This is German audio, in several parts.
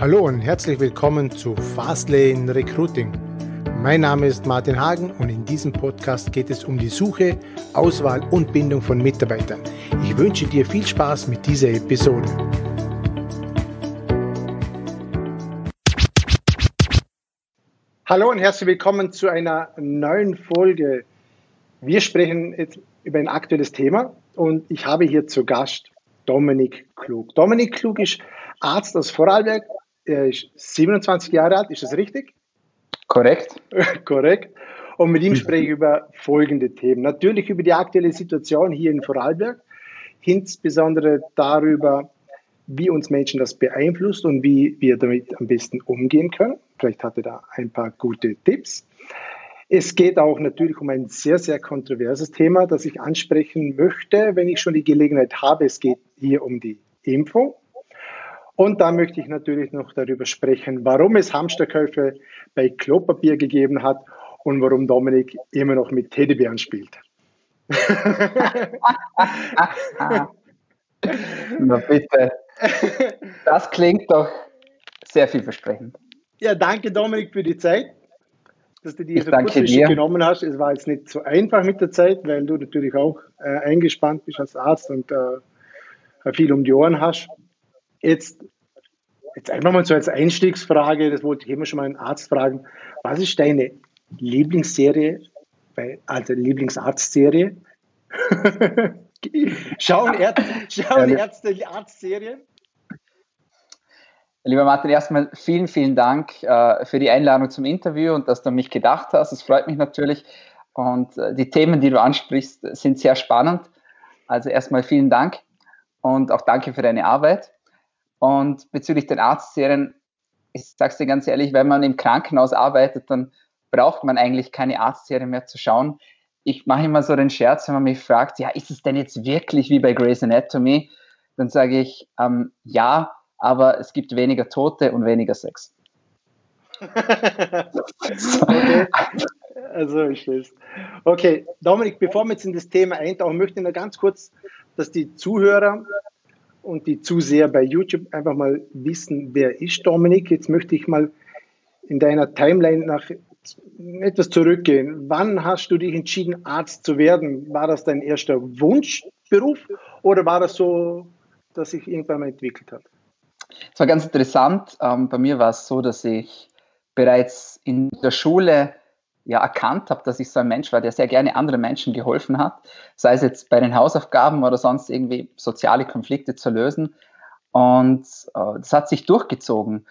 Hallo und herzlich willkommen zu Fastlane Recruiting. Mein Name ist Martin Hagen und in diesem Podcast geht es um die Suche, Auswahl und Bindung von Mitarbeitern. Ich wünsche dir viel Spaß mit dieser Episode. Hallo und herzlich willkommen zu einer neuen Folge. Wir sprechen jetzt über ein aktuelles Thema und ich habe hier zu Gast Dominik Klug. Dominik Klug ist Arzt aus Vorarlberg, er ist 27 Jahre alt, ist das richtig? Korrekt. Korrekt. Und mit ihm spreche ich über folgende Themen. Natürlich über die aktuelle Situation hier in Vorarlberg, insbesondere darüber, wie uns Menschen das beeinflusst und wie wir damit am besten umgehen können. Vielleicht hat er da ein paar gute Tipps. Es geht auch natürlich um ein sehr, sehr kontroverses Thema, das ich ansprechen möchte, wenn ich schon die Gelegenheit habe. Es geht hier um die Impfung. Und da möchte ich natürlich noch darüber sprechen, warum es Hamsterkäufe bei Klopapier gegeben hat und warum Dominik immer noch mit Teddybären spielt. Na bitte. Das klingt doch sehr vielversprechend. Ja, danke Dominik für die Zeit, dass du dir so genommen hast. Es war jetzt nicht so einfach mit der Zeit, weil du natürlich auch äh, eingespannt bist als Arzt und äh, viel um die Ohren hast. Jetzt, jetzt einfach mal so als Einstiegsfrage, das wollte ich immer schon mal einen Arzt fragen. Was ist deine Lieblingsserie, also Lieblingsarztserie? schauen, Ärzte, schauen Ärzte Arztserien? Lieber Martin, erstmal vielen, vielen Dank äh, für die Einladung zum Interview und dass du an mich gedacht hast. Es freut mich natürlich. Und äh, die Themen, die du ansprichst, sind sehr spannend. Also erstmal vielen Dank und auch danke für deine Arbeit. Und bezüglich den Arztserien, ich sage es dir ganz ehrlich, wenn man im Krankenhaus arbeitet, dann braucht man eigentlich keine Arztserie mehr zu schauen. Ich mache immer so den Scherz, wenn man mich fragt, ja, ist es denn jetzt wirklich wie bei Grey's Anatomy? Dann sage ich, ähm, ja, aber es gibt weniger Tote und weniger Sex. okay. Also ich weiß. Okay, Dominik, bevor wir jetzt in das Thema eintauchen, möchte ich noch ganz kurz, dass die Zuhörer und die Zuseher bei YouTube einfach mal wissen, wer ist Dominik. Jetzt möchte ich mal in deiner Timeline nach etwas zurückgehen. Wann hast du dich entschieden, Arzt zu werden? War das dein erster Wunschberuf oder war das so, dass sich irgendwann mal entwickelt hat? Es war ganz interessant. Ähm, bei mir war es so, dass ich bereits in der Schule ja erkannt habe, dass ich so ein Mensch war, der sehr gerne anderen Menschen geholfen hat, sei es jetzt bei den Hausaufgaben oder sonst irgendwie soziale Konflikte zu lösen. Und äh, das hat sich durchgezogen.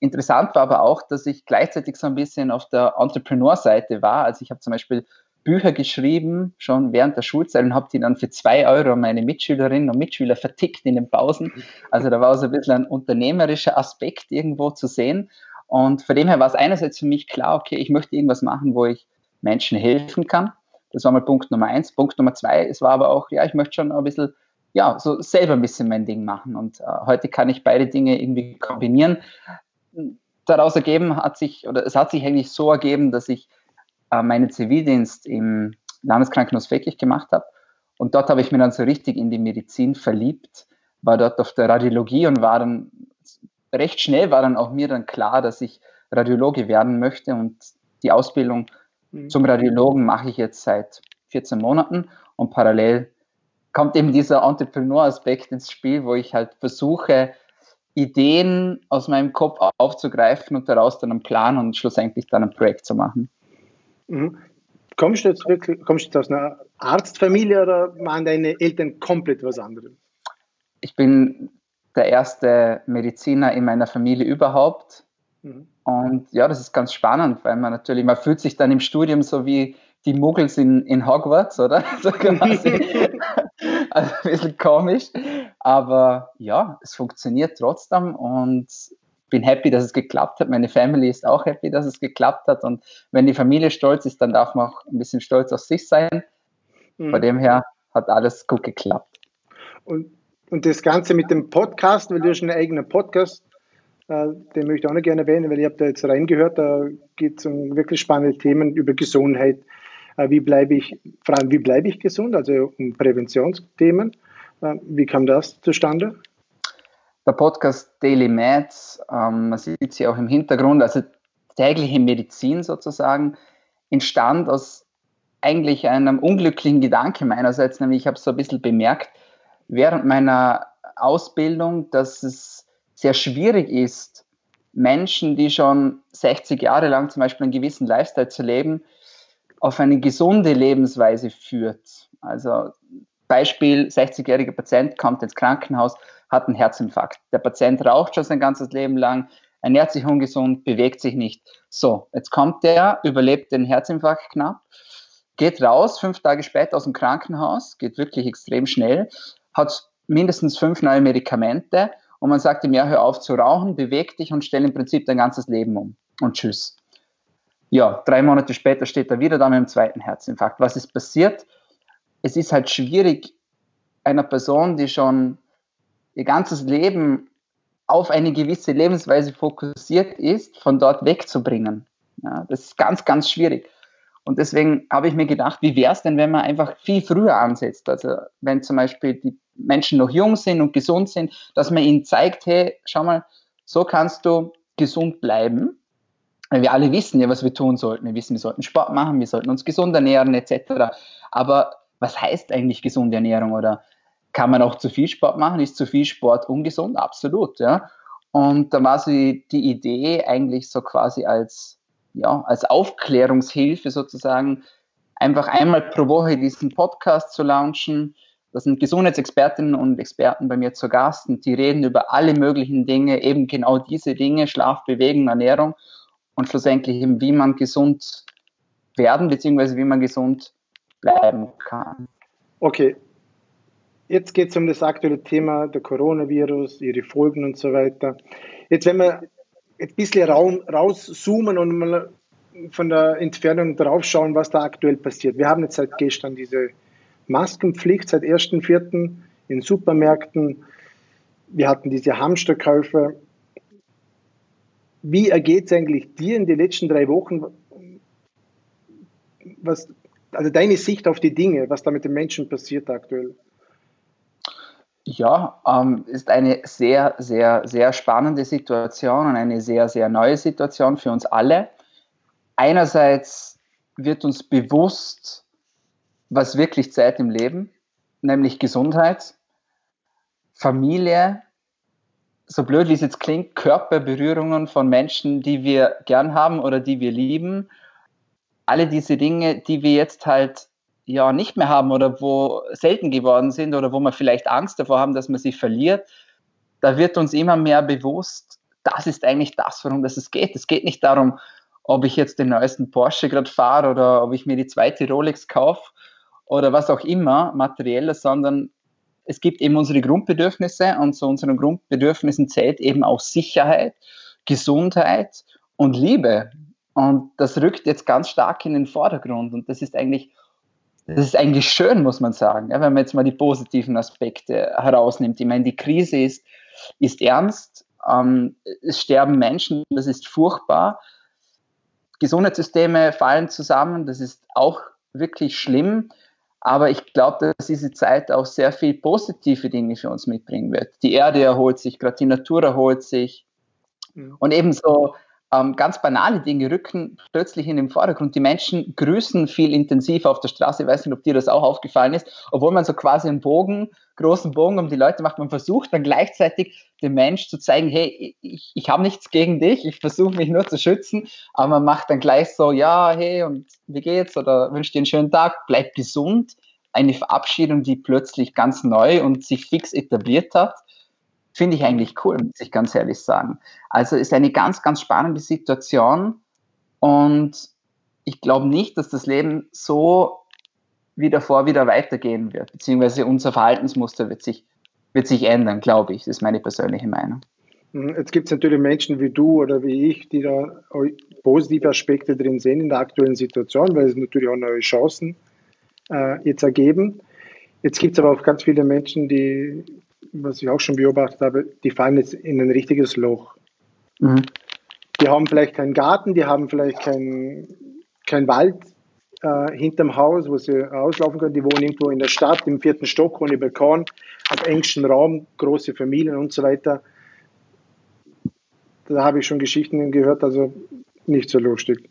Interessant war aber auch, dass ich gleichzeitig so ein bisschen auf der Entrepreneur-Seite war. Also ich habe zum Beispiel Bücher geschrieben, schon während der Schulzeit und habe die dann für zwei Euro meine Mitschülerinnen und Mitschüler vertickt in den Pausen. Also da war so ein bisschen ein unternehmerischer Aspekt irgendwo zu sehen. Und von dem her war es einerseits für mich klar, okay, ich möchte irgendwas machen, wo ich Menschen helfen kann. Das war mal Punkt Nummer eins. Punkt Nummer zwei, es war aber auch, ja, ich möchte schon ein bisschen, ja, so selber ein bisschen mein Ding machen. Und äh, heute kann ich beide Dinge irgendwie kombinieren. Daraus ergeben hat sich, oder es hat sich eigentlich so ergeben, dass ich äh, meinen Zivildienst im Landeskrankenhaus wirklich gemacht habe. Und dort habe ich mir dann so richtig in die Medizin verliebt, war dort auf der Radiologie und war dann recht schnell war dann auch mir dann klar, dass ich Radiologe werden möchte und die Ausbildung mhm. zum Radiologen mache ich jetzt seit 14 Monaten und parallel kommt eben dieser Entrepreneur-Aspekt ins Spiel, wo ich halt versuche, Ideen aus meinem Kopf aufzugreifen und daraus dann einen Plan und schlussendlich dann ein Projekt zu machen. Mhm. Kommst du jetzt wirklich, kommst du aus einer Arztfamilie oder waren deine Eltern komplett was anderes? Ich bin der erste Mediziner in meiner Familie überhaupt. Mhm. Und ja, das ist ganz spannend, weil man natürlich, man fühlt sich dann im Studium so wie die Muggels in, in Hogwarts, oder? So quasi. also ein bisschen komisch. Aber ja, es funktioniert trotzdem und bin happy, dass es geklappt hat. Meine Family ist auch happy, dass es geklappt hat. Und wenn die Familie stolz ist, dann darf man auch ein bisschen stolz auf sich sein. Mhm. Von dem her hat alles gut geklappt. Und und das Ganze mit dem Podcast, weil du hast einen eigenen Podcast, äh, den möchte ich auch noch gerne erwähnen, weil ich habe da jetzt reingehört, da geht es um wirklich spannende Themen über Gesundheit. Äh, wie bleibe ich, vor allem, wie bleibe ich gesund, also um Präventionsthemen. Äh, wie kam das zustande? der Podcast Daily Meds, ähm, man sieht sie auch im Hintergrund, also tägliche Medizin sozusagen, entstand aus eigentlich einem unglücklichen Gedanke meinerseits, nämlich ich habe so ein bisschen bemerkt, während meiner Ausbildung, dass es sehr schwierig ist, Menschen, die schon 60 Jahre lang zum Beispiel einen gewissen Lifestyle zu leben, auf eine gesunde Lebensweise führt. Also Beispiel, 60-jähriger Patient kommt ins Krankenhaus, hat einen Herzinfarkt. Der Patient raucht schon sein ganzes Leben lang, ernährt sich ungesund, bewegt sich nicht. So, jetzt kommt der, überlebt den Herzinfarkt knapp, geht raus, fünf Tage später aus dem Krankenhaus, geht wirklich extrem schnell, hat mindestens fünf neue Medikamente und man sagt ihm, ja, hör auf zu rauchen, beweg dich und stell im Prinzip dein ganzes Leben um. Und tschüss. Ja, drei Monate später steht er wieder da mit dem zweiten Herzinfarkt. Was ist passiert? Es ist halt schwierig, einer Person, die schon ihr ganzes Leben auf eine gewisse Lebensweise fokussiert ist, von dort wegzubringen. Ja, das ist ganz, ganz schwierig. Und deswegen habe ich mir gedacht, wie wäre es denn, wenn man einfach viel früher ansetzt? Also wenn zum Beispiel die Menschen noch jung sind und gesund sind, dass man ihnen zeigt, hey, schau mal, so kannst du gesund bleiben. Wir alle wissen ja, was wir tun sollten. Wir wissen, wir sollten Sport machen, wir sollten uns gesund ernähren, etc. Aber was heißt eigentlich gesunde Ernährung? Oder kann man auch zu viel Sport machen? Ist zu viel Sport ungesund? Absolut, ja. Und da war so die, die Idee eigentlich so quasi als, ja, als Aufklärungshilfe sozusagen, einfach einmal pro Woche diesen Podcast zu launchen, das sind Gesundheitsexpertinnen und Experten bei mir zu Gast und die reden über alle möglichen Dinge, eben genau diese Dinge, Schlaf, Bewegung, Ernährung und schlussendlich eben, wie man gesund werden bzw. wie man gesund bleiben kann. Okay, jetzt geht es um das aktuelle Thema der Coronavirus, ihre Folgen und so weiter. Jetzt, wenn wir ein bisschen rauszoomen und mal von der Entfernung drauf schauen, was da aktuell passiert. Wir haben jetzt seit gestern diese Maskenpflicht seit 1.4. in Supermärkten. Wir hatten diese Hamsterkäufe. Wie ergeht es eigentlich dir in den letzten drei Wochen? Was, also deine Sicht auf die Dinge, was da mit den Menschen passiert aktuell? Ja, ähm, ist eine sehr, sehr, sehr spannende Situation und eine sehr, sehr neue Situation für uns alle. Einerseits wird uns bewusst, was wirklich zählt im Leben, nämlich Gesundheit, Familie, so blöd wie es jetzt klingt, Körperberührungen von Menschen, die wir gern haben oder die wir lieben. Alle diese Dinge, die wir jetzt halt ja nicht mehr haben oder wo selten geworden sind oder wo wir vielleicht Angst davor haben, dass man sie verliert, da wird uns immer mehr bewusst, das ist eigentlich das, worum es geht. Es geht nicht darum, ob ich jetzt den neuesten Porsche gerade fahre oder ob ich mir die zweite Rolex kaufe oder was auch immer, materielles, sondern es gibt eben unsere Grundbedürfnisse und zu unseren Grundbedürfnissen zählt eben auch Sicherheit, Gesundheit und Liebe. Und das rückt jetzt ganz stark in den Vordergrund und das ist eigentlich, das ist eigentlich schön, muss man sagen, wenn man jetzt mal die positiven Aspekte herausnimmt. Ich meine, die Krise ist, ist ernst, ähm, es sterben Menschen, das ist furchtbar. Gesundheitssysteme fallen zusammen, das ist auch wirklich schlimm. Aber ich glaube, dass diese Zeit auch sehr viel positive Dinge für uns mitbringen wird. Die Erde erholt sich, gerade die Natur erholt sich. Und ebenso ähm, ganz banale Dinge rücken plötzlich in den Vordergrund. Die Menschen grüßen viel intensiver auf der Straße. Ich weiß nicht, ob dir das auch aufgefallen ist, obwohl man so quasi einen Bogen, großen Bogen um die Leute macht. Man versucht dann gleichzeitig dem Mensch zu zeigen, hey, ich, ich habe nichts gegen dich, ich versuche mich nur zu schützen, aber man macht dann gleich so, ja, hey, und wie geht's? Oder wünscht dir einen schönen Tag, bleib gesund. Eine Verabschiedung, die plötzlich ganz neu und sich fix etabliert hat Finde ich eigentlich cool, muss ich ganz ehrlich sagen. Also ist eine ganz, ganz spannende Situation und ich glaube nicht, dass das Leben so wie davor wieder weitergehen wird, beziehungsweise unser Verhaltensmuster wird sich, wird sich ändern, glaube ich. Das ist meine persönliche Meinung. Hm, jetzt gibt es natürlich Menschen wie du oder wie ich, die da positive Aspekte drin sehen in der aktuellen Situation, weil es natürlich auch neue Chancen äh, jetzt ergeben. Jetzt gibt es aber auch ganz viele Menschen, die was ich auch schon beobachtet habe, die fallen jetzt in ein richtiges Loch. Mhm. Die haben vielleicht keinen Garten, die haben vielleicht keinen kein Wald äh, hinterm Haus, wo sie auslaufen können. Die wohnen irgendwo in der Stadt, im vierten Stock, ohne Balkon, auf engstem Raum, große Familien und so weiter. da habe ich schon Geschichten gehört, also nicht so lustig.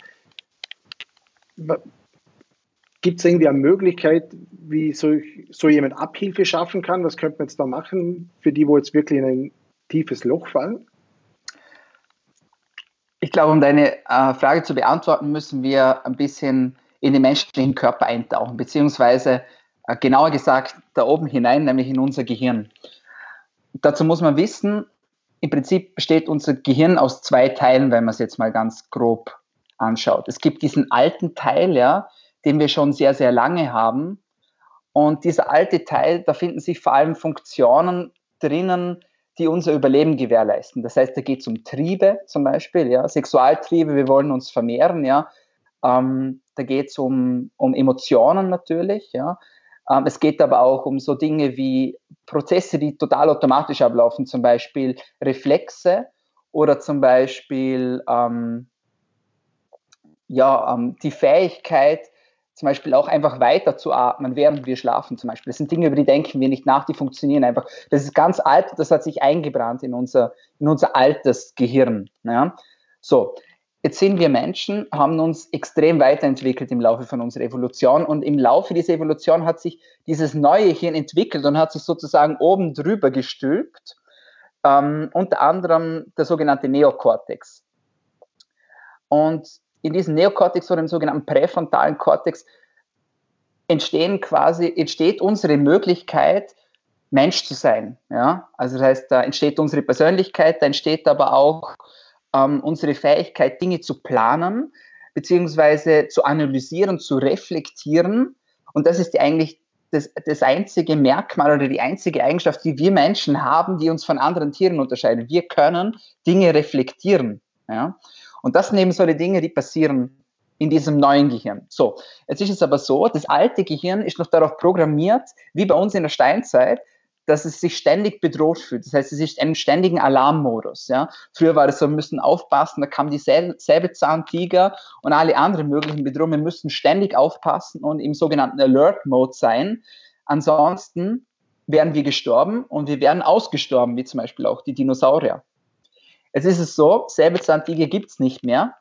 Gibt es irgendwie eine Möglichkeit, wie so, so jemand Abhilfe schaffen kann? Was könnte man jetzt da machen für die, wo jetzt wirklich in ein tiefes Loch fallen? Ich glaube, um deine äh, Frage zu beantworten, müssen wir ein bisschen in den menschlichen Körper eintauchen, beziehungsweise äh, genauer gesagt da oben hinein, nämlich in unser Gehirn. Dazu muss man wissen, im Prinzip besteht unser Gehirn aus zwei Teilen, wenn man es jetzt mal ganz grob anschaut. Es gibt diesen alten Teil, ja, den wir schon sehr, sehr lange haben. Und dieser alte Teil, da finden sich vor allem Funktionen drinnen, die unser Überleben gewährleisten. Das heißt, da geht es um Triebe zum Beispiel, ja, Sexualtriebe, wir wollen uns vermehren, ja. Ähm, da geht es um, um Emotionen natürlich, ja. Ähm, es geht aber auch um so Dinge wie Prozesse, die total automatisch ablaufen, zum Beispiel Reflexe oder zum Beispiel ähm, ja, ähm, die Fähigkeit, zum Beispiel auch einfach weiter zu atmen, während wir schlafen zum Beispiel. Das sind Dinge, über die denken wir nicht nach, die funktionieren einfach. Das ist ganz alt, das hat sich eingebrannt in unser, in unser altes Gehirn. Ja? So, jetzt sind wir Menschen, haben uns extrem weiterentwickelt im Laufe von unserer Evolution und im Laufe dieser Evolution hat sich dieses neue Hirn entwickelt und hat sich sozusagen oben drüber gestülpt, ähm, unter anderem der sogenannte Neokortex. Und in diesem Neokortex oder im sogenannten präfrontalen Kortex entstehen quasi, entsteht unsere Möglichkeit, Mensch zu sein. Ja? Also das heißt, da entsteht unsere Persönlichkeit, da entsteht aber auch ähm, unsere Fähigkeit, Dinge zu planen, beziehungsweise zu analysieren, zu reflektieren. Und das ist eigentlich das, das einzige Merkmal oder die einzige Eigenschaft, die wir Menschen haben, die uns von anderen Tieren unterscheidet. Wir können Dinge reflektieren. Ja? Und das sind eben so die Dinge, die passieren in diesem neuen Gehirn. So, jetzt ist es aber so, das alte Gehirn ist noch darauf programmiert, wie bei uns in der Steinzeit, dass es sich ständig bedroht fühlt. Das heißt, es ist einem ständigen Alarmmodus. Ja. Früher war es so, wir müssen aufpassen, da kam die Säbelzahntiger und alle anderen möglichen Bedrohungen. Wir müssen ständig aufpassen und im sogenannten Alert-Mode sein. Ansonsten wären wir gestorben und wir wären ausgestorben, wie zum Beispiel auch die Dinosaurier. Jetzt ist es so, Säbelzahntiger gibt es nicht mehr.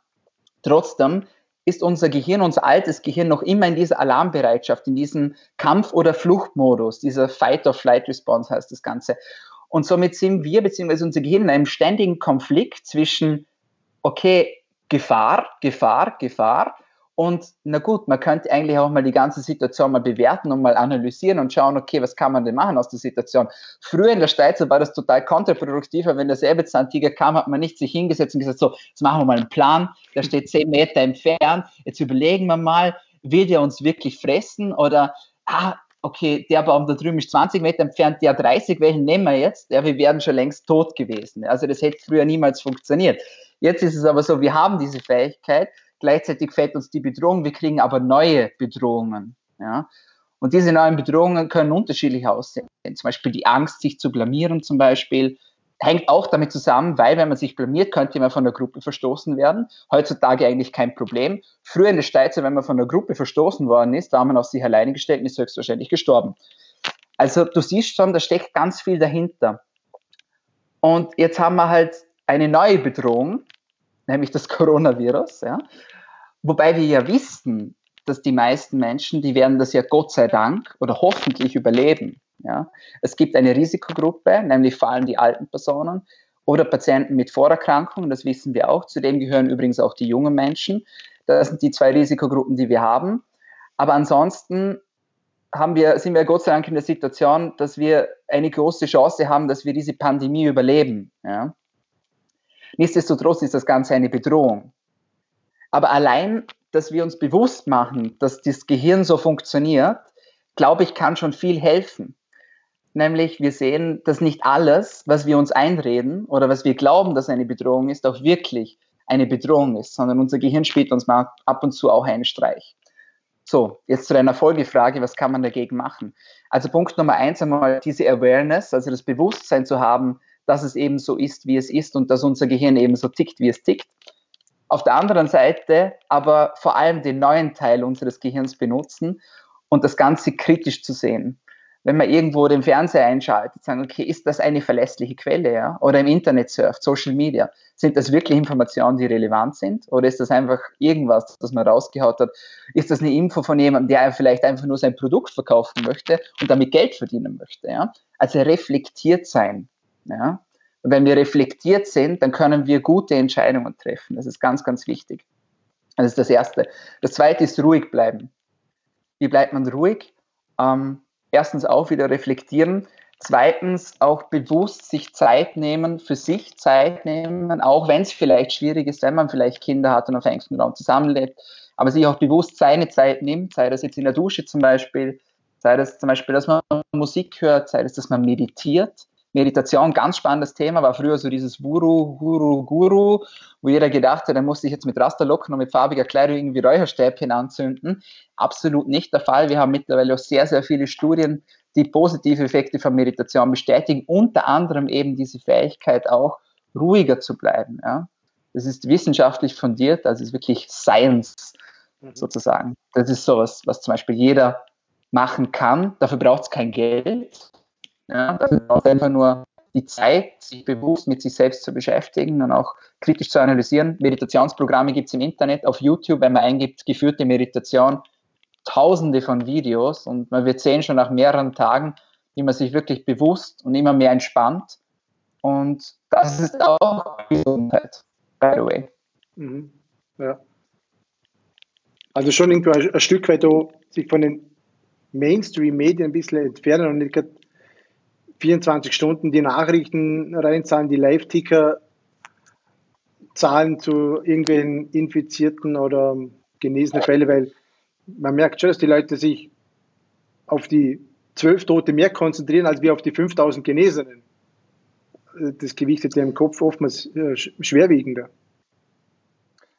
Trotzdem ist unser Gehirn, unser altes Gehirn noch immer in dieser Alarmbereitschaft, in diesem Kampf- oder Fluchtmodus, dieser Fight-or-Flight-Response heißt das Ganze. Und somit sind wir, beziehungsweise unser Gehirn in einem ständigen Konflikt zwischen, okay, Gefahr, Gefahr, Gefahr und na gut, man könnte eigentlich auch mal die ganze Situation mal bewerten und mal analysieren und schauen, okay, was kann man denn machen aus der Situation? Früher in der Steinzeit war das total kontraproduktiv, weil wenn der Säbelzahntiger kam, hat man nicht sich hingesetzt und gesagt, so, jetzt machen wir mal einen Plan, der steht zehn Meter entfernt, jetzt überlegen wir mal, will der uns wirklich fressen oder, ah, okay, der Baum da drüben ist 20 Meter entfernt, der 30, welchen nehmen wir jetzt? Ja, wir wären schon längst tot gewesen. Also das hätte früher niemals funktioniert. Jetzt ist es aber so, wir haben diese Fähigkeit, Gleichzeitig fällt uns die Bedrohung, wir kriegen aber neue Bedrohungen. Ja? Und diese neuen Bedrohungen können unterschiedlich aussehen. Zum Beispiel die Angst, sich zu blamieren zum Beispiel, hängt auch damit zusammen, weil wenn man sich blamiert, könnte man von der Gruppe verstoßen werden. Heutzutage eigentlich kein Problem. Früher in der Steize, wenn man von der Gruppe verstoßen worden ist, da haben man auf sich alleine gestellt und ist höchstwahrscheinlich gestorben. Also du siehst schon, da steckt ganz viel dahinter. Und jetzt haben wir halt eine neue Bedrohung, nämlich das Coronavirus. Ja? Wobei wir ja wissen, dass die meisten Menschen, die werden das ja Gott sei Dank oder hoffentlich überleben. Ja? Es gibt eine Risikogruppe, nämlich vor allem die alten Personen oder Patienten mit Vorerkrankungen, das wissen wir auch. Zudem gehören übrigens auch die jungen Menschen. Das sind die zwei Risikogruppen, die wir haben. Aber ansonsten haben wir, sind wir Gott sei Dank in der Situation, dass wir eine große Chance haben, dass wir diese Pandemie überleben. Ja? Nichtsdestotrotz ist das Ganze eine Bedrohung. Aber allein, dass wir uns bewusst machen, dass das Gehirn so funktioniert, glaube ich, kann schon viel helfen. Nämlich, wir sehen, dass nicht alles, was wir uns einreden oder was wir glauben, dass eine Bedrohung ist, auch wirklich eine Bedrohung ist, sondern unser Gehirn spielt uns mal ab und zu auch einen Streich. So, jetzt zu deiner Folgefrage, was kann man dagegen machen? Also Punkt Nummer eins einmal diese Awareness, also das Bewusstsein zu haben, dass es eben so ist, wie es ist und dass unser Gehirn eben so tickt, wie es tickt. Auf der anderen Seite aber vor allem den neuen Teil unseres Gehirns benutzen und das Ganze kritisch zu sehen. wenn man irgendwo den Fernseher einschaltet, sagen, okay, ist das eine verlässliche Quelle, ja? Oder im Internet surft, Social Media. Sind das wirklich Informationen, die relevant sind? Oder ist das einfach irgendwas, das man rausgehaut hat? Ist das eine Info von jemandem, der vielleicht einfach nur sein Produkt verkaufen möchte und damit Geld verdienen möchte, ja? Also reflektiert sein, ja? Und wenn wir reflektiert sind, dann können wir gute Entscheidungen treffen. Das ist ganz, ganz wichtig. Das ist das Erste. Das Zweite ist ruhig bleiben. Wie bleibt man ruhig? Ähm, erstens auch wieder reflektieren, zweitens auch bewusst sich Zeit nehmen, für sich Zeit nehmen, auch wenn es vielleicht schwierig ist, wenn man vielleicht Kinder hat und auf engstem Raum zusammenlebt, aber sich auch bewusst seine Zeit nimmt, sei das jetzt in der Dusche zum Beispiel, sei das zum Beispiel, dass man Musik hört, sei das, dass man meditiert, Meditation, ganz spannendes Thema, war früher so dieses Guru, Guru, Guru, wo jeder gedacht hat, er muss sich jetzt mit Rasterlocken und mit farbiger Kleidung irgendwie Räucherstäbchen anzünden. Absolut nicht der Fall. Wir haben mittlerweile auch sehr, sehr viele Studien, die positive Effekte von Meditation bestätigen, unter anderem eben diese Fähigkeit auch, ruhiger zu bleiben. Ja. Das ist wissenschaftlich fundiert, das ist wirklich Science mhm. sozusagen. Das ist sowas, was zum Beispiel jeder machen kann. Dafür braucht es kein Geld. Ja, das braucht einfach nur die Zeit, sich bewusst mit sich selbst zu beschäftigen und auch kritisch zu analysieren. Meditationsprogramme gibt es im Internet, auf YouTube, wenn man eingibt, geführte Meditation, tausende von Videos und man wird sehen schon nach mehreren Tagen, wie man sich wirklich bewusst und immer mehr entspannt. Und das ist auch Gesundheit, by the way. Mhm. Ja. Also schon ein, ein Stück weit sich von den Mainstream-Medien ein bisschen entfernen und nicht 24 Stunden die Nachrichten reinzahlen, die Live-Ticker zahlen zu irgendwelchen infizierten oder genesenen Fällen, weil man merkt schon, dass die Leute sich auf die zwölf Tote mehr konzentrieren, als wir auf die 5000 Genesenen. Das Gewicht ist ja im Kopf oftmals äh, schwerwiegender.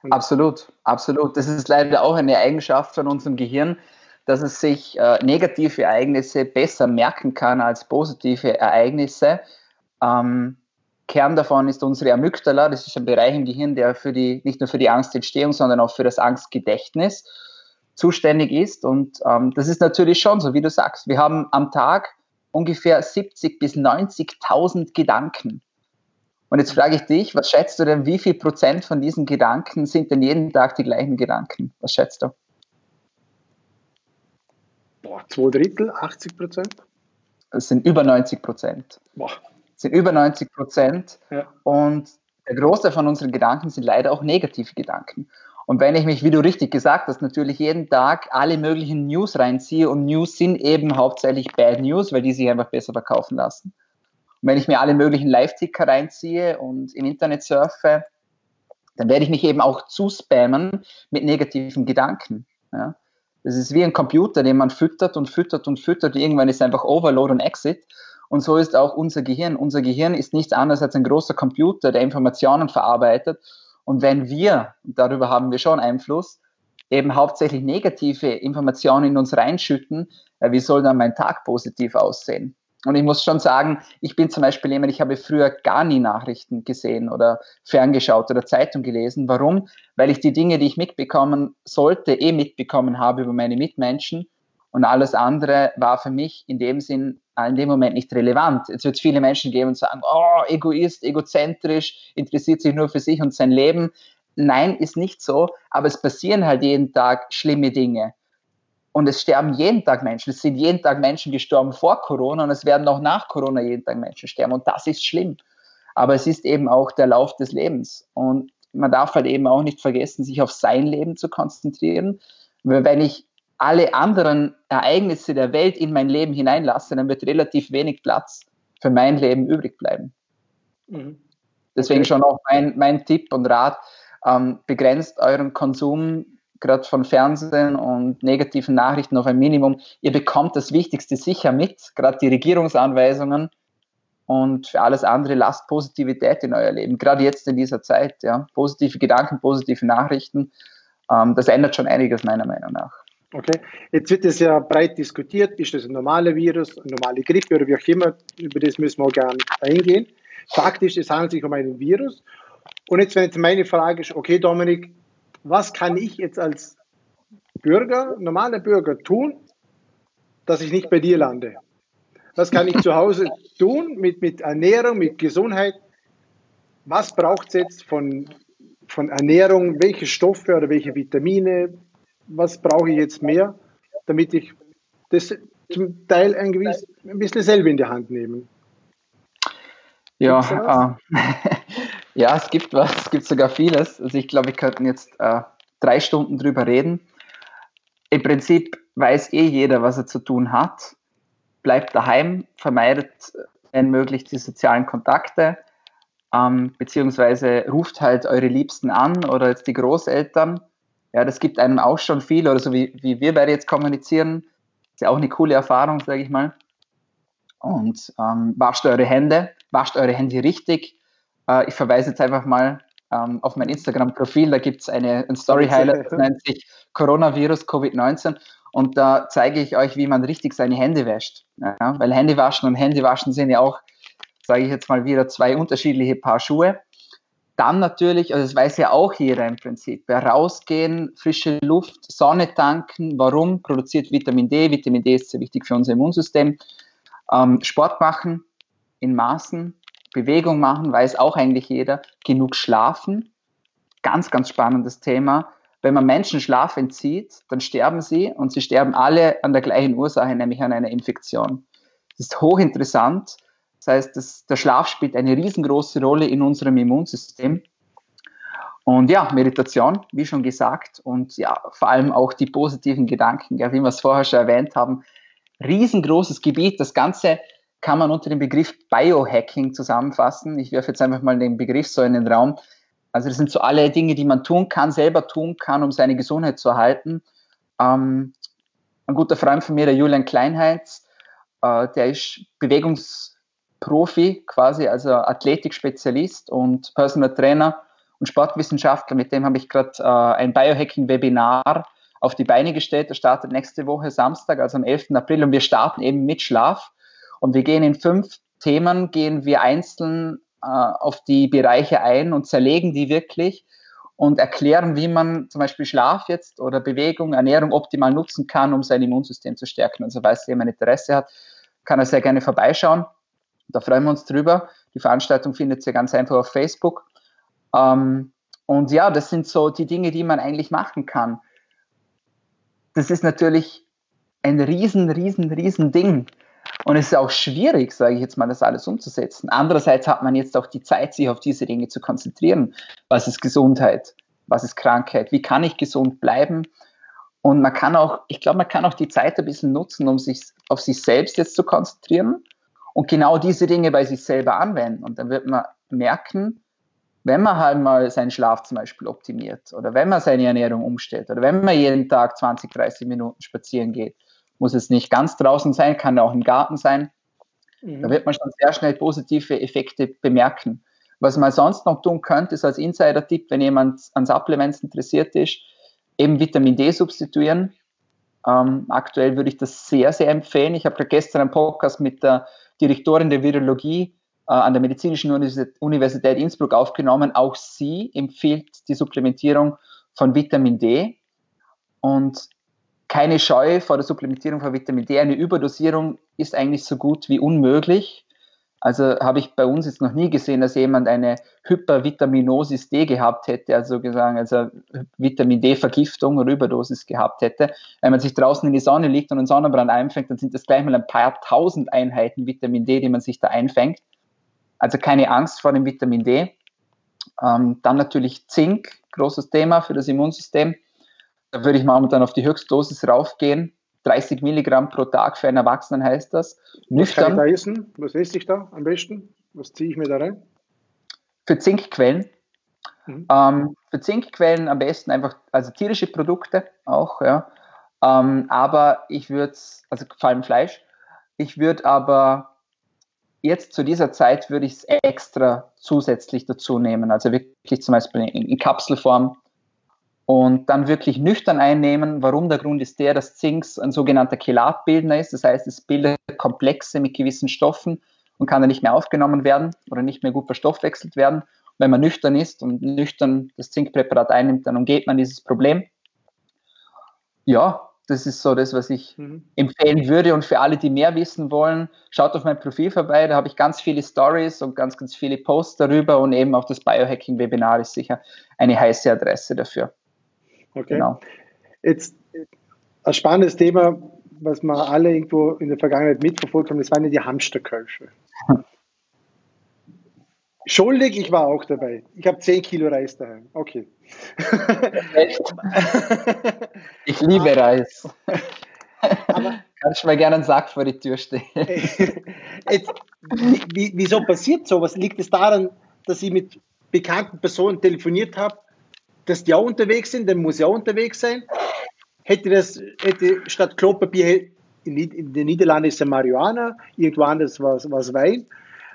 absolut, absolut. Das ist leider auch eine Eigenschaft von unserem Gehirn, dass es sich äh, negative Ereignisse besser merken kann als positive Ereignisse. Ähm, Kern davon ist unsere Amygdala. Das ist ein Bereich im Gehirn, der für die, nicht nur für die Angstentstehung, sondern auch für das Angstgedächtnis zuständig ist. Und ähm, das ist natürlich schon so, wie du sagst. Wir haben am Tag ungefähr 70 bis 90.000 Gedanken. Und jetzt frage ich dich, was schätzt du denn, wie viel Prozent von diesen Gedanken sind denn jeden Tag die gleichen Gedanken? Was schätzt du? Boah, zwei Drittel, 80 Prozent? Es sind über 90 Prozent. Boah. Es sind über 90 Prozent. Ja. Und der Großteil von unseren Gedanken sind leider auch negative Gedanken. Und wenn ich mich, wie du richtig gesagt hast, natürlich jeden Tag alle möglichen News reinziehe und News sind eben hauptsächlich Bad News, weil die sich einfach besser verkaufen lassen. Und wenn ich mir alle möglichen Live-Ticker reinziehe und im Internet surfe, dann werde ich mich eben auch zuspammen mit negativen Gedanken. Ja. Das ist wie ein Computer, den man füttert und füttert und füttert. Irgendwann ist einfach Overload und Exit. Und so ist auch unser Gehirn. Unser Gehirn ist nichts anderes als ein großer Computer, der Informationen verarbeitet. Und wenn wir, darüber haben wir schon Einfluss, eben hauptsächlich negative Informationen in uns reinschütten, äh, wie soll dann mein Tag positiv aussehen? Und ich muss schon sagen, ich bin zum Beispiel jemand, ich habe früher gar nie Nachrichten gesehen oder ferngeschaut oder Zeitung gelesen. Warum? Weil ich die Dinge, die ich mitbekommen sollte, eh mitbekommen habe über meine Mitmenschen. Und alles andere war für mich in dem Sinn in dem Moment nicht relevant. Jetzt wird es viele Menschen geben und sagen, oh, Egoist, egozentrisch, interessiert sich nur für sich und sein Leben. Nein, ist nicht so, aber es passieren halt jeden Tag schlimme Dinge. Und es sterben jeden Tag Menschen. Es sind jeden Tag Menschen gestorben vor Corona und es werden auch nach Corona jeden Tag Menschen sterben. Und das ist schlimm. Aber es ist eben auch der Lauf des Lebens. Und man darf halt eben auch nicht vergessen, sich auf sein Leben zu konzentrieren. Wenn ich alle anderen Ereignisse der Welt in mein Leben hineinlasse, dann wird relativ wenig Platz für mein Leben übrig bleiben. Mhm. Deswegen okay. schon auch mein, mein Tipp und Rat, ähm, begrenzt euren Konsum gerade von Fernsehen und negativen Nachrichten auf ein Minimum. Ihr bekommt das Wichtigste sicher mit, gerade die Regierungsanweisungen. Und für alles andere lasst Positivität in euer Leben, gerade jetzt in dieser Zeit. Ja. Positive Gedanken, positive Nachrichten, ähm, das ändert schon einiges meiner Meinung nach. Okay, jetzt wird es ja breit diskutiert, ist das ein normaler Virus, eine normale Grippe oder wie auch immer, über das müssen wir gerne eingehen. Faktisch, es handelt sich um einen Virus. Und jetzt, wenn jetzt meine Frage ist, okay, Dominik, was kann ich jetzt als Bürger, normaler Bürger tun, dass ich nicht bei dir lande? Was kann ich zu Hause tun mit, mit Ernährung, mit Gesundheit? Was braucht es jetzt von, von Ernährung? Welche Stoffe oder welche Vitamine? Was brauche ich jetzt mehr, damit ich das zum Teil ein, gewiss, ein bisschen selber in die Hand nehme? Ja, äh, ja, es gibt was, es gibt sogar vieles. Also ich glaube, wir könnten jetzt äh, drei Stunden drüber reden. Im Prinzip weiß eh jeder, was er zu tun hat. Bleibt daheim, vermeidet, wenn möglich, die sozialen Kontakte, ähm, beziehungsweise ruft halt eure Liebsten an oder jetzt die Großeltern. Ja, das gibt einem auch schon viel, oder so wie, wie wir beide jetzt kommunizieren. Ist ja auch eine coole Erfahrung, sage ich mal. Und ähm, wascht eure Hände, wascht eure Hände richtig. Äh, ich verweise jetzt einfach mal ähm, auf mein Instagram-Profil, da gibt es eine, ein Story-Highlight, das nennt sich Coronavirus Covid-19 und da zeige ich euch, wie man richtig seine Hände wäscht. Ja, weil Händewaschen und Händewaschen sind ja auch, sage ich jetzt mal wieder, zwei unterschiedliche Paar Schuhe. Dann natürlich, also das weiß ja auch jeder im Prinzip, rausgehen, frische Luft, Sonne tanken. Warum? Produziert Vitamin D. Vitamin D ist sehr wichtig für unser Immunsystem. Ähm, Sport machen in Maßen, Bewegung machen, weiß auch eigentlich jeder. Genug schlafen, ganz, ganz spannendes Thema. Wenn man Menschen Schlaf entzieht, dann sterben sie und sie sterben alle an der gleichen Ursache, nämlich an einer Infektion. Das ist hochinteressant. Das heißt, das, der Schlaf spielt eine riesengroße Rolle in unserem Immunsystem. Und ja, Meditation, wie schon gesagt, und ja, vor allem auch die positiven Gedanken, wie wir es vorher schon erwähnt haben. Riesengroßes Gebiet. Das Ganze kann man unter dem Begriff Biohacking zusammenfassen. Ich werfe jetzt einfach mal den Begriff so in den Raum. Also das sind so alle Dinge, die man tun kann, selber tun kann, um seine Gesundheit zu erhalten. Ähm, ein guter Freund von mir, der Julian Kleinheitz, äh, der ist Bewegungsprofi quasi, also Athletikspezialist und Personal Trainer und Sportwissenschaftler. Mit dem habe ich gerade äh, ein Biohacking-Webinar auf die Beine gestellt. Das startet nächste Woche Samstag, also am 11. April und wir starten eben mit Schlaf. Und wir gehen in fünf Themen, gehen wir einzeln äh, auf die Bereiche ein und zerlegen die wirklich und erklären, wie man zum Beispiel Schlaf jetzt oder Bewegung, Ernährung optimal nutzen kann, um sein Immunsystem zu stärken. Also falls jemand Interesse hat, kann er sehr gerne vorbeischauen. Da freuen wir uns drüber. Die Veranstaltung findet ihr ganz einfach auf Facebook. Ähm, und ja, das sind so die Dinge, die man eigentlich machen kann. Das ist natürlich ein riesen, riesen, riesen Ding. Und es ist auch schwierig, sage ich jetzt mal, das alles umzusetzen. Andererseits hat man jetzt auch die Zeit, sich auf diese Dinge zu konzentrieren. Was ist Gesundheit? Was ist Krankheit? Wie kann ich gesund bleiben? Und man kann auch, ich glaube, man kann auch die Zeit ein bisschen nutzen, um sich auf sich selbst jetzt zu konzentrieren und genau diese Dinge bei sich selber anwenden. Und dann wird man merken, wenn man halt mal seinen Schlaf zum Beispiel optimiert oder wenn man seine Ernährung umstellt oder wenn man jeden Tag 20, 30 Minuten spazieren geht muss es nicht ganz draußen sein, kann auch im Garten sein. Mhm. Da wird man schon sehr schnell positive Effekte bemerken. Was man sonst noch tun könnte, ist als Insider-Tipp, wenn jemand an Supplements interessiert ist, eben Vitamin D substituieren. Ähm, aktuell würde ich das sehr, sehr empfehlen. Ich habe gestern einen Podcast mit der Direktorin der Virologie äh, an der Medizinischen Universität Innsbruck aufgenommen. Auch sie empfiehlt die Supplementierung von Vitamin D. Und keine Scheu vor der Supplementierung von Vitamin D. Eine Überdosierung ist eigentlich so gut wie unmöglich. Also habe ich bei uns jetzt noch nie gesehen, dass jemand eine Hypervitaminosis D gehabt hätte, also gesagt, also Vitamin D-Vergiftung oder Überdosis gehabt hätte. Wenn man sich draußen in die Sonne liegt und einen Sonnenbrand einfängt, dann sind das gleich mal ein paar tausend Einheiten Vitamin D, die man sich da einfängt. Also keine Angst vor dem Vitamin D. Ähm, dann natürlich Zink, großes Thema für das Immunsystem. Da würde ich momentan auf die Höchstdosis raufgehen. 30 Milligramm pro Tag für einen Erwachsenen heißt das. Nüchtern. Was kann ich da essen? Was esse ich da am besten? Was ziehe ich mir da rein? Für Zinkquellen. Mhm. Ähm, für Zinkquellen am besten einfach, also tierische Produkte auch, ja. Ähm, aber ich würde also vor allem Fleisch, ich würde aber jetzt zu dieser Zeit würde ich es extra zusätzlich dazu nehmen. Also wirklich zum Beispiel in, in Kapselform und dann wirklich nüchtern einnehmen. Warum? Der Grund ist der, dass Zinks ein sogenannter Chelatbildner ist. Das heißt, es bildet Komplexe mit gewissen Stoffen und kann dann nicht mehr aufgenommen werden oder nicht mehr gut verstoffwechselt werden. wenn man nüchtern ist und nüchtern das Zinkpräparat einnimmt, dann umgeht man dieses Problem. Ja, Das ist so das, was ich mhm. empfehlen würde. Und für alle, die mehr wissen wollen, schaut auf mein Profil vorbei. Da habe ich ganz viele Stories und ganz, ganz viele Posts darüber. Und eben auch das Biohacking-Webinar ist sicher eine heiße Adresse dafür. Okay. Genau. Jetzt ein spannendes Thema, was wir alle irgendwo in der Vergangenheit mitverfolgt haben, das waren ja die Hamsterköpfe. Schuldig, ich war auch dabei. Ich habe 10 Kilo Reis daheim. Okay. Ich liebe Reis. Aber, Kannst du mir gerne einen Sack vor die Tür stellen. Jetzt, wie, wieso passiert sowas? Liegt es daran, dass ich mit bekannten Personen telefoniert habe, dass die auch unterwegs sind, dann muss ich auch unterwegs sein? Hätte das, hätte statt Klopapier in, in den Niederlanden ist ja Marihuana, irgendwo anders war es Wein.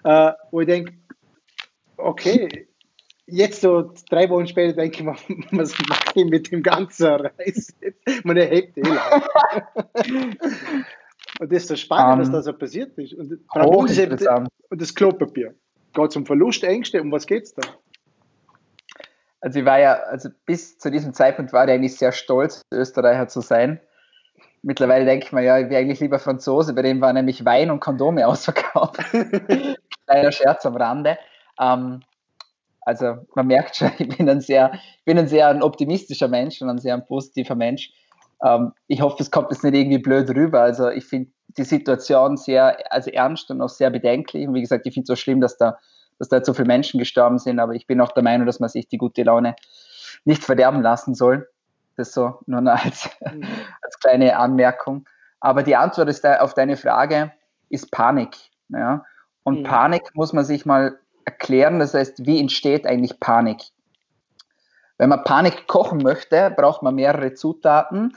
Äh, wo ich denke, okay, jetzt so drei Wochen später denke ich mir, was mache ich mit dem ganzen Reis? Man erhebt eh Und das ist so spannend, um, was ähm, da so passiert ist. Und, und, das, das Klopapier. Geht zum Verlust, Ängste, um was geht es da? Also ich war ja, also bis zu diesem Zeitpunkt war ich eigentlich sehr stolz, Österreicher zu sein. Mittlerweile denke ich mir, ja, ich wäre eigentlich lieber Franzose, bei dem war nämlich Wein und Kondome ausverkauft. Kleiner Scherz am Rande. Ähm, also man merkt schon, ich bin ein sehr, ich bin ein sehr ein optimistischer Mensch und ein sehr ein positiver Mensch. Ähm, ich hoffe, es kommt jetzt nicht irgendwie blöd rüber. Also ich finde die Situation sehr, also ernst und auch sehr bedenklich. Und wie gesagt, ich finde es so schlimm, dass da, dass da so viele Menschen gestorben sind. Aber ich bin auch der Meinung, dass man sich die gute Laune nicht verderben lassen soll. Das so nur als, mhm. als kleine Anmerkung. Aber die Antwort ist da, auf deine Frage ist Panik. Ja? Und mhm. Panik muss man sich mal erklären. Das heißt, wie entsteht eigentlich Panik? Wenn man Panik kochen möchte, braucht man mehrere Zutaten.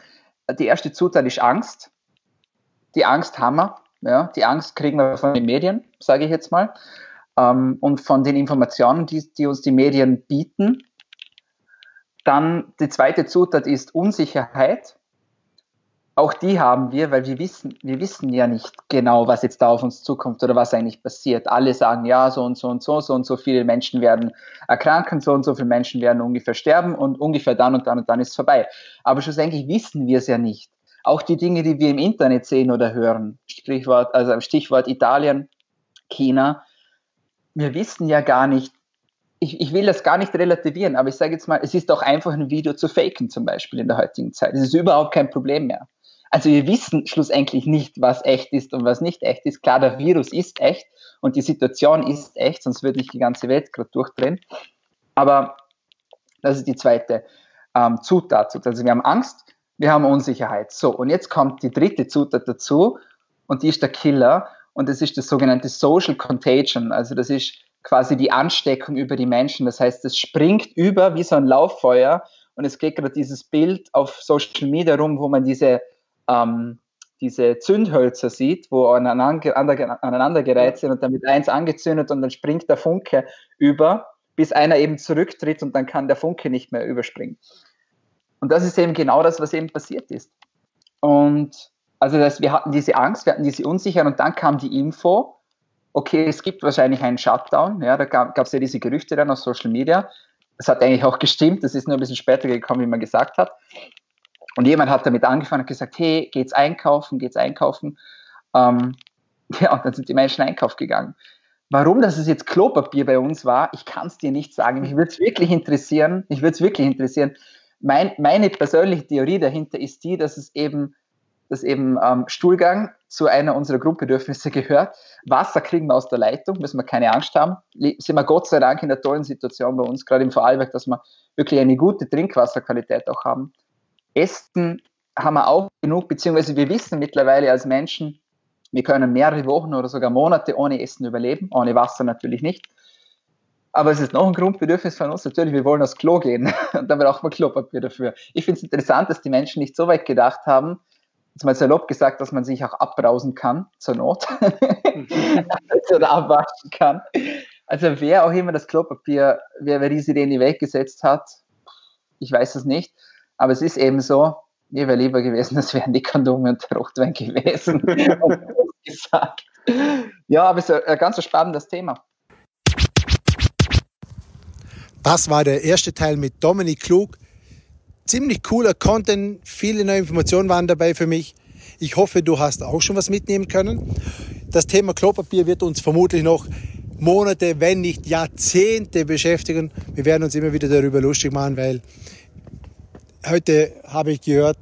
Die erste Zutat ist Angst. Die Angst haben wir. Ja, die Angst kriegen wir von den Medien, sage ich jetzt mal, ähm, und von den Informationen, die, die uns die Medien bieten. Dann die zweite Zutat ist Unsicherheit. Auch die haben wir, weil wir wissen, wir wissen ja nicht genau, was jetzt da auf uns zukommt oder was eigentlich passiert. Alle sagen, ja, so und so und so, so und so viele Menschen werden erkranken, so und so viele Menschen werden ungefähr sterben und ungefähr dann und dann und dann ist es vorbei. Aber schlussendlich wissen wir es ja nicht. Auch die Dinge, die wir im Internet sehen oder hören, Stichwort, also Stichwort Italien, China, wir wissen ja gar nicht, ich, ich, will das gar nicht relativieren, aber ich sage jetzt mal, es ist auch einfach ein Video zu faken, zum Beispiel in der heutigen Zeit. Es ist überhaupt kein Problem mehr. Also wir wissen schlussendlich nicht, was echt ist und was nicht echt ist. Klar, der Virus ist echt und die Situation ist echt, sonst würde nicht die ganze Welt gerade durchdrehen. Aber das ist die zweite ähm, Zutat. Also wir haben Angst, wir haben Unsicherheit. So, und jetzt kommt die dritte Zutat dazu und die ist der Killer und das ist das sogenannte Social Contagion. Also das ist quasi die Ansteckung über die Menschen. Das heißt, es springt über wie so ein Lauffeuer und es geht gerade dieses Bild auf Social Media rum, wo man diese ähm, diese Zündhölzer sieht, wo aneinander, aneinandergereiht sind und dann wird eins angezündet und dann springt der Funke über, bis einer eben zurücktritt und dann kann der Funke nicht mehr überspringen. Und das ist eben genau das, was eben passiert ist. Und also das, wir hatten diese Angst, wir hatten diese Unsicherheit und dann kam die Info, okay, es gibt wahrscheinlich einen Shutdown, ja, da gab es ja diese Gerüchte dann auf Social Media. Das hat eigentlich auch gestimmt, das ist nur ein bisschen später gekommen, wie man gesagt hat. Und jemand hat damit angefangen und gesagt, hey, geht's einkaufen, geht's einkaufen. Ähm, ja, und dann sind die Menschen einkaufen gegangen. Warum das ist jetzt Klopapier bei uns war, ich kann es dir nicht sagen. Mich würde es wirklich interessieren. Mich würde es wirklich interessieren. Mein, meine persönliche Theorie dahinter ist die, dass es eben, dass eben ähm, Stuhlgang zu einer unserer Grundbedürfnisse gehört. Wasser kriegen wir aus der Leitung, müssen wir keine Angst haben. Sind wir Gott sei Dank in der tollen Situation bei uns, gerade im Vorarlberg, dass wir wirklich eine gute Trinkwasserqualität auch haben. Essen haben wir auch genug, beziehungsweise wir wissen mittlerweile als Menschen, wir können mehrere Wochen oder sogar Monate ohne Essen überleben, ohne Wasser natürlich nicht. Aber es ist noch ein Grundbedürfnis von uns. Natürlich, wir wollen aufs Klo gehen und dann braucht man Klopapier dafür. Ich finde es interessant, dass die Menschen nicht so weit gedacht haben, jetzt mal salopp gesagt, dass man sich auch abbrausen kann, zur Not, oder abwaschen kann. Also wer auch immer das Klopapier, wer, wer diese Idee in die Welt gesetzt hat, ich weiß es nicht. Aber es ist eben so, mir wäre lieber gewesen, das wären die Kondome und der Rotwein gewesen. ja, aber es ist ein ganz spannendes Thema. Das war der erste Teil mit Dominik Klug. Ziemlich cooler Content, viele neue Informationen waren dabei für mich. Ich hoffe, du hast auch schon was mitnehmen können. Das Thema Klopapier wird uns vermutlich noch Monate, wenn nicht Jahrzehnte beschäftigen. Wir werden uns immer wieder darüber lustig machen, weil heute habe ich gehört,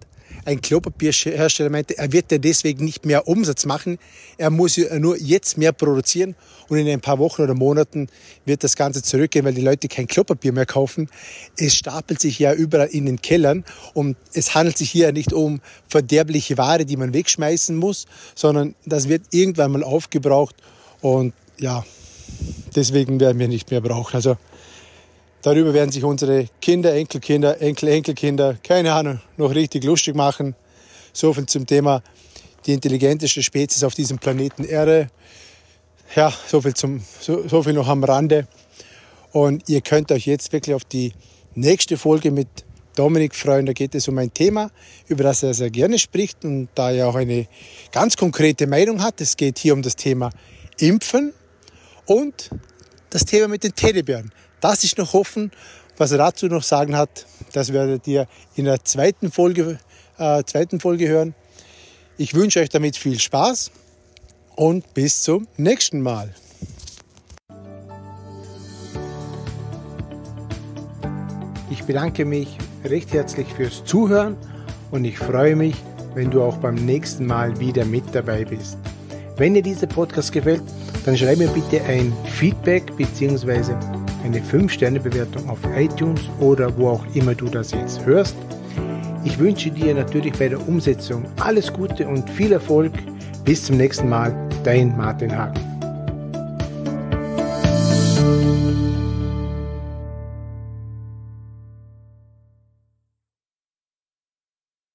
ein Klopapierhersteller meinte, er wird ja deswegen nicht mehr Umsatz machen. Er muss ja nur jetzt mehr produzieren und in ein paar Wochen oder Monaten wird das Ganze zurückgehen, weil die Leute kein Klopapier mehr kaufen. Es stapelt sich ja überall in den Kellern und es handelt sich hier nicht um verderbliche Ware, die man wegschmeißen muss, sondern das wird irgendwann mal aufgebraucht und ja, deswegen werden wir nicht mehr brauchen. Also Darüber werden sich unsere Kinder, Enkelkinder, Enkel, Enkelkinder, keine Ahnung, noch richtig lustig machen. So viel zum Thema die intelligenteste Spezies auf diesem Planeten Erde. Ja, so viel, zum, so, so viel noch am Rande. Und ihr könnt euch jetzt wirklich auf die nächste Folge mit Dominik freuen. Da geht es um ein Thema, über das er sehr gerne spricht und da er auch eine ganz konkrete Meinung hat. Es geht hier um das Thema Impfen und das Thema mit den Teddybären. Das ist noch offen. Was er dazu noch sagen hat, das werdet ihr in der zweiten Folge, äh, zweiten Folge hören. Ich wünsche euch damit viel Spaß und bis zum nächsten Mal. Ich bedanke mich recht herzlich fürs Zuhören und ich freue mich, wenn du auch beim nächsten Mal wieder mit dabei bist. Wenn dir dieser Podcast gefällt, dann schreib mir bitte ein Feedback bzw eine 5-Sterne-Bewertung auf iTunes oder wo auch immer du das jetzt hörst. Ich wünsche dir natürlich bei der Umsetzung alles Gute und viel Erfolg. Bis zum nächsten Mal, dein Martin Hagen.